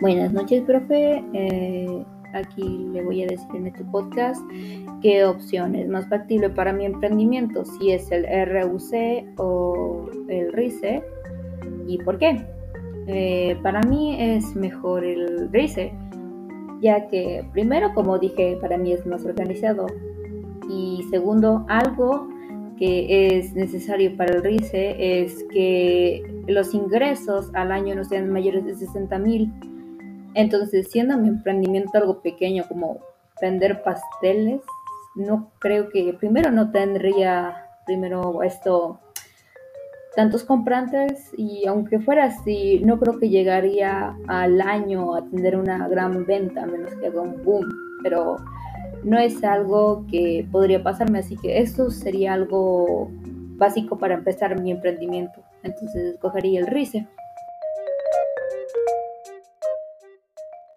Buenas noches, profe. Eh, aquí le voy a decir en este podcast qué opción es más factible para mi emprendimiento, si es el RUC o el RICE y por qué. Eh, para mí es mejor el RICE, ya que primero, como dije, para mí es más organizado y segundo, algo que es necesario para el RICE es que los ingresos al año no sean mayores de 60 mil entonces, siendo mi emprendimiento algo pequeño como vender pasteles, no creo que primero no tendría primero esto tantos comprantes y aunque fuera así, no creo que llegaría al año a tener una gran venta, a menos que haga un boom, pero no es algo que podría pasarme, así que esto sería algo básico para empezar mi emprendimiento. Entonces escogería el RICE.